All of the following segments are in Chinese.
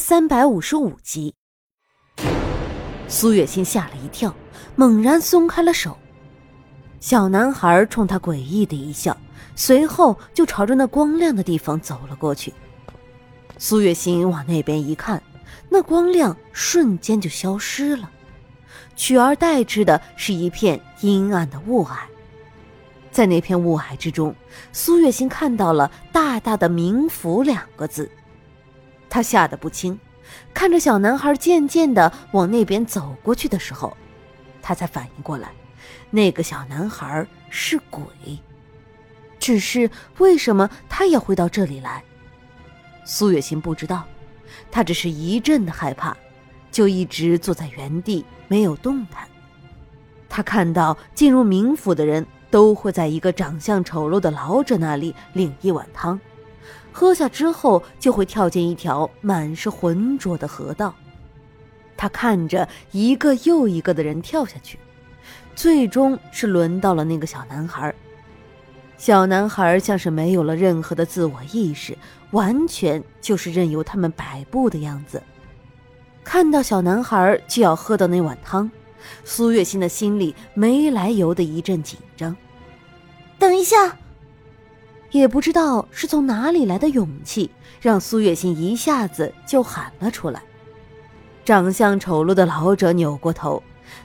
三百五十五集，苏月心吓了一跳，猛然松开了手。小男孩冲他诡异的一笑，随后就朝着那光亮的地方走了过去。苏月心往那边一看，那光亮瞬间就消失了，取而代之的是一片阴暗的雾霭。在那片雾霭之中，苏月心看到了大大的“冥府”两个字。他吓得不轻，看着小男孩渐渐的往那边走过去的时候，他才反应过来，那个小男孩是鬼。只是为什么他也会到这里来？苏月心不知道，他只是一阵的害怕，就一直坐在原地没有动弹。他看到进入冥府的人都会在一个长相丑陋的老者那里领一碗汤。喝下之后，就会跳进一条满是浑浊的河道。他看着一个又一个的人跳下去，最终是轮到了那个小男孩。小男孩像是没有了任何的自我意识，完全就是任由他们摆布的样子。看到小男孩就要喝到那碗汤，苏月心的心里没来由的一阵紧张。等一下。也不知道是从哪里来的勇气，让苏月心一下子就喊了出来。长相丑陋的老者扭过头，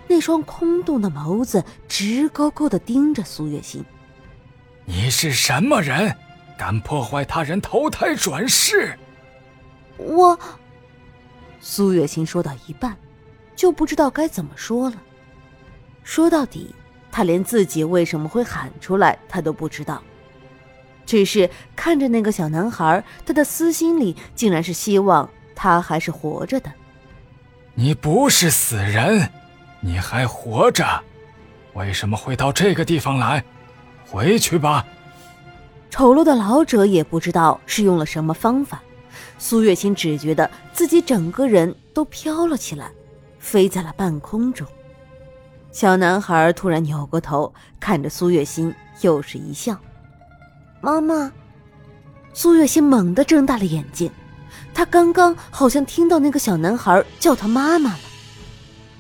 那双空洞的眸子直勾勾的盯着苏月心。你是什么人？敢破坏他人投胎转世？我……苏月心说到一半，就不知道该怎么说了。说到底，他连自己为什么会喊出来，他都不知道。只是看着那个小男孩，他的私心里竟然是希望他还是活着的。你不是死人，你还活着，为什么会到这个地方来？回去吧。丑陋的老者也不知道是用了什么方法，苏月心只觉得自己整个人都飘了起来，飞在了半空中。小男孩突然扭过头，看着苏月心，又是一笑。妈妈，苏月心猛地睁大了眼睛，她刚刚好像听到那个小男孩叫她妈妈了。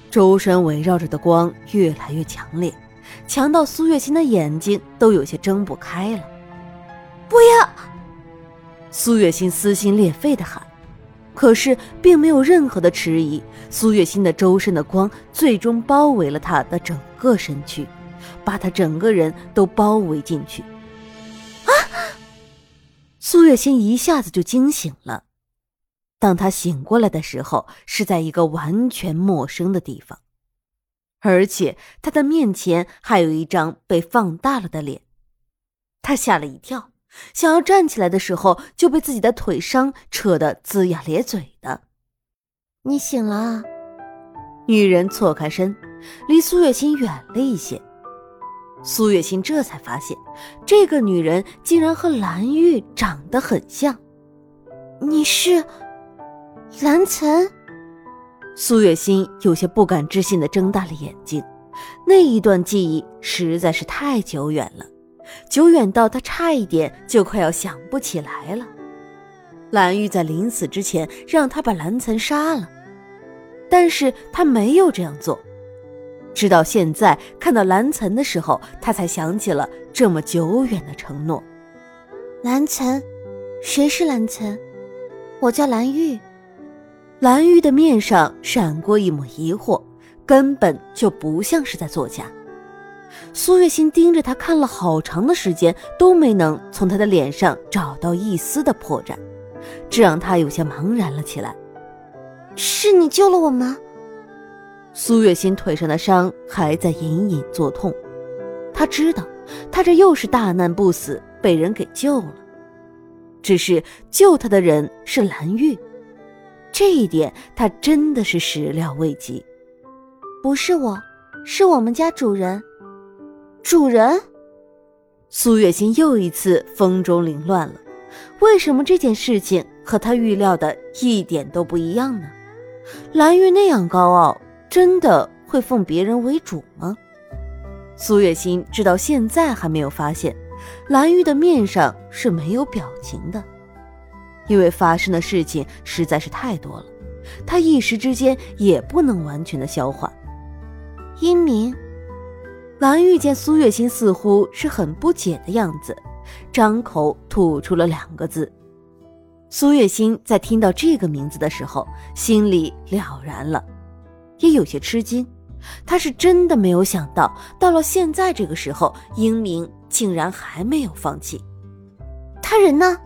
周身围绕着的光越来越强烈，强到苏月心的眼睛都有些睁不开了。不要！苏月心撕心裂肺的喊，可是并没有任何的迟疑。苏月心的周身的光最终包围了她的整个身躯，把她整个人都包围进去。苏月心一下子就惊醒了。当他醒过来的时候，是在一个完全陌生的地方，而且他的面前还有一张被放大了的脸。他吓了一跳，想要站起来的时候，就被自己的腿伤扯得龇牙咧嘴的。你醒了。女人错开身，离苏月心远了一些。苏月心这才发现，这个女人竟然和蓝玉长得很像。你是蓝岑？苏月心有些不敢置信的睁大了眼睛。那一段记忆实在是太久远了，久远到她差一点就快要想不起来了。蓝玉在临死之前让他把蓝岑杀了，但是他没有这样做。直到现在看到蓝岑的时候，他才想起了这么久远的承诺。蓝岑，谁是蓝岑？我叫蓝玉。蓝玉的面上闪过一抹疑惑，根本就不像是在作假。苏月心盯着他看了好长的时间，都没能从他的脸上找到一丝的破绽，这让他有些茫然了起来。是你救了我吗？苏月心腿上的伤还在隐隐作痛，他知道，他这又是大难不死，被人给救了。只是救他的人是蓝玉，这一点他真的是始料未及。不是我，是我们家主人。主人，苏月心又一次风中凌乱了。为什么这件事情和他预料的一点都不一样呢？蓝玉那样高傲。真的会奉别人为主吗？苏月心直到现在还没有发现，蓝玉的面上是没有表情的。因为发生的事情实在是太多了，他一时之间也不能完全的消化。英明，蓝玉见苏月心似乎是很不解的样子，张口吐出了两个字。苏月心在听到这个名字的时候，心里了然了，也有些吃惊。他是真的没有想到，到了现在这个时候，英明竟然还没有放弃。他人呢？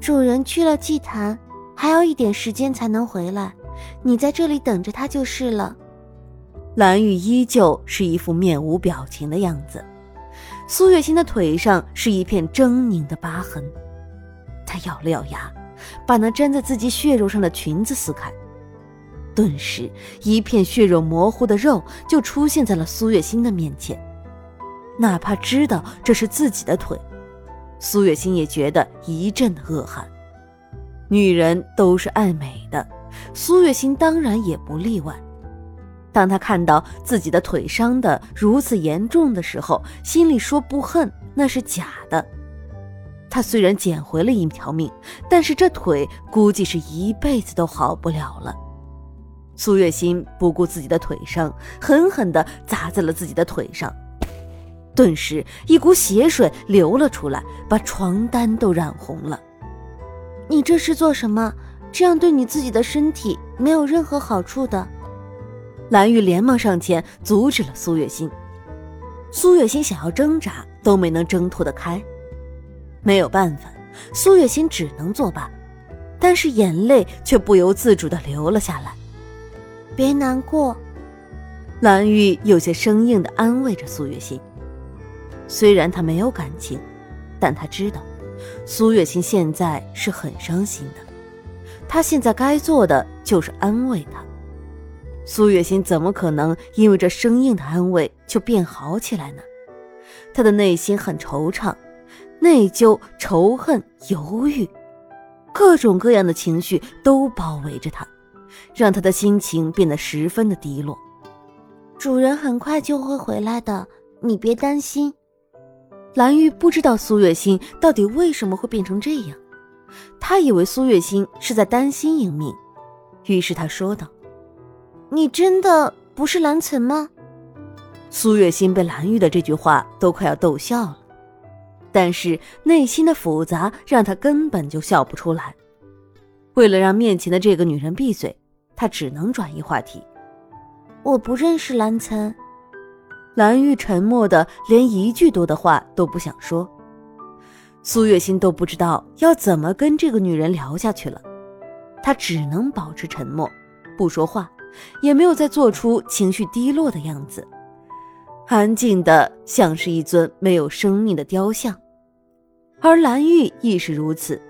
主人去了祭坛，还要一点时间才能回来。你在这里等着他就是了。蓝玉依旧是一副面无表情的样子。苏月心的腿上是一片狰狞的疤痕，她咬了咬牙，把那粘在自己血肉上的裙子撕开，顿时一片血肉模糊的肉就出现在了苏月心的面前。哪怕知道这是自己的腿。苏月心也觉得一阵的恶寒。女人都是爱美的，苏月心当然也不例外。当她看到自己的腿伤得如此严重的时候，心里说不恨那是假的。她虽然捡回了一条命，但是这腿估计是一辈子都好不了了。苏月心不顾自己的腿伤，狠狠地砸在了自己的腿上。顿时，一股血水流了出来，把床单都染红了。你这是做什么？这样对你自己的身体没有任何好处的。蓝玉连忙上前阻止了苏月心。苏月心想要挣扎，都没能挣脱得开。没有办法，苏月心只能作罢，但是眼泪却不由自主地流了下来。别难过，蓝玉有些生硬的安慰着苏月心。虽然他没有感情，但他知道，苏月心现在是很伤心的。他现在该做的就是安慰她。苏月心怎么可能因为这生硬的安慰就变好起来呢？他的内心很惆怅，内疚、仇恨、犹豫，各种各样的情绪都包围着他，让他的心情变得十分的低落。主人很快就会回来的，你别担心。蓝玉不知道苏月心到底为什么会变成这样，他以为苏月心是在担心英明，于是他说道：“你真的不是蓝岑吗？”苏月心被蓝玉的这句话都快要逗笑了，但是内心的复杂让他根本就笑不出来。为了让面前的这个女人闭嘴，他只能转移话题：“我不认识蓝岑。”蓝玉沉默的，连一句多的话都不想说。苏月心都不知道要怎么跟这个女人聊下去了，她只能保持沉默，不说话，也没有再做出情绪低落的样子，安静的像是一尊没有生命的雕像。而蓝玉亦是如此。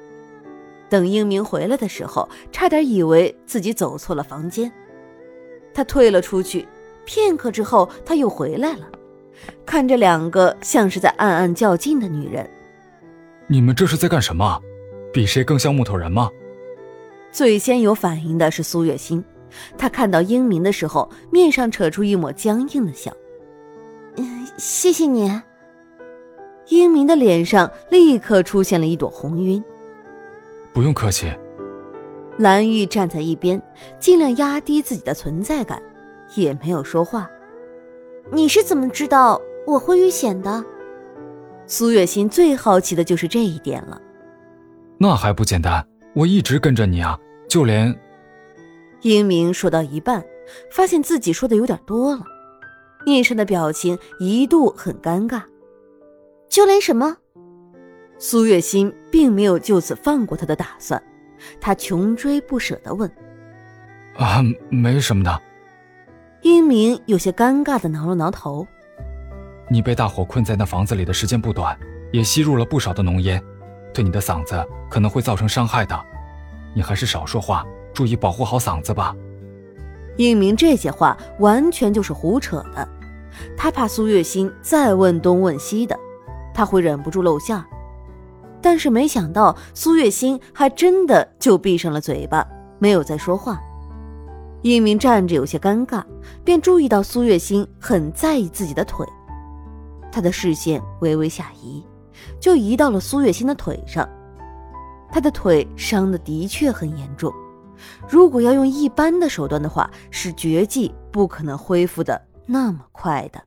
等英明回来的时候，差点以为自己走错了房间，他退了出去。片刻之后，他又回来了，看着两个像是在暗暗较劲的女人。你们这是在干什么？比谁更像木头人吗？最先有反应的是苏月心，她看到英明的时候，面上扯出一抹僵硬的笑。嗯，谢谢你。英明的脸上立刻出现了一朵红晕。不用客气。蓝玉站在一边，尽量压低自己的存在感。也没有说话。你是怎么知道我会遇险的？苏月心最好奇的就是这一点了。那还不简单？我一直跟着你啊，就连……英明说到一半，发现自己说的有点多了，面上的表情一度很尴尬。就连什么？苏月心并没有就此放过他的打算，他穷追不舍的问：“啊，没什么的。”英明有些尴尬的挠了挠头。你被大火困在那房子里的时间不短，也吸入了不少的浓烟，对你的嗓子可能会造成伤害的。你还是少说话，注意保护好嗓子吧。英明这些话完全就是胡扯的，他怕苏月心再问东问西的，他会忍不住露馅。但是没想到苏月心还真的就闭上了嘴巴，没有再说话。一鸣站着有些尴尬，便注意到苏月心很在意自己的腿，他的视线微微下移，就移到了苏月心的腿上。他的腿伤的的确很严重。如果要用一般的手段的话，是绝技不可能恢复的那么快的。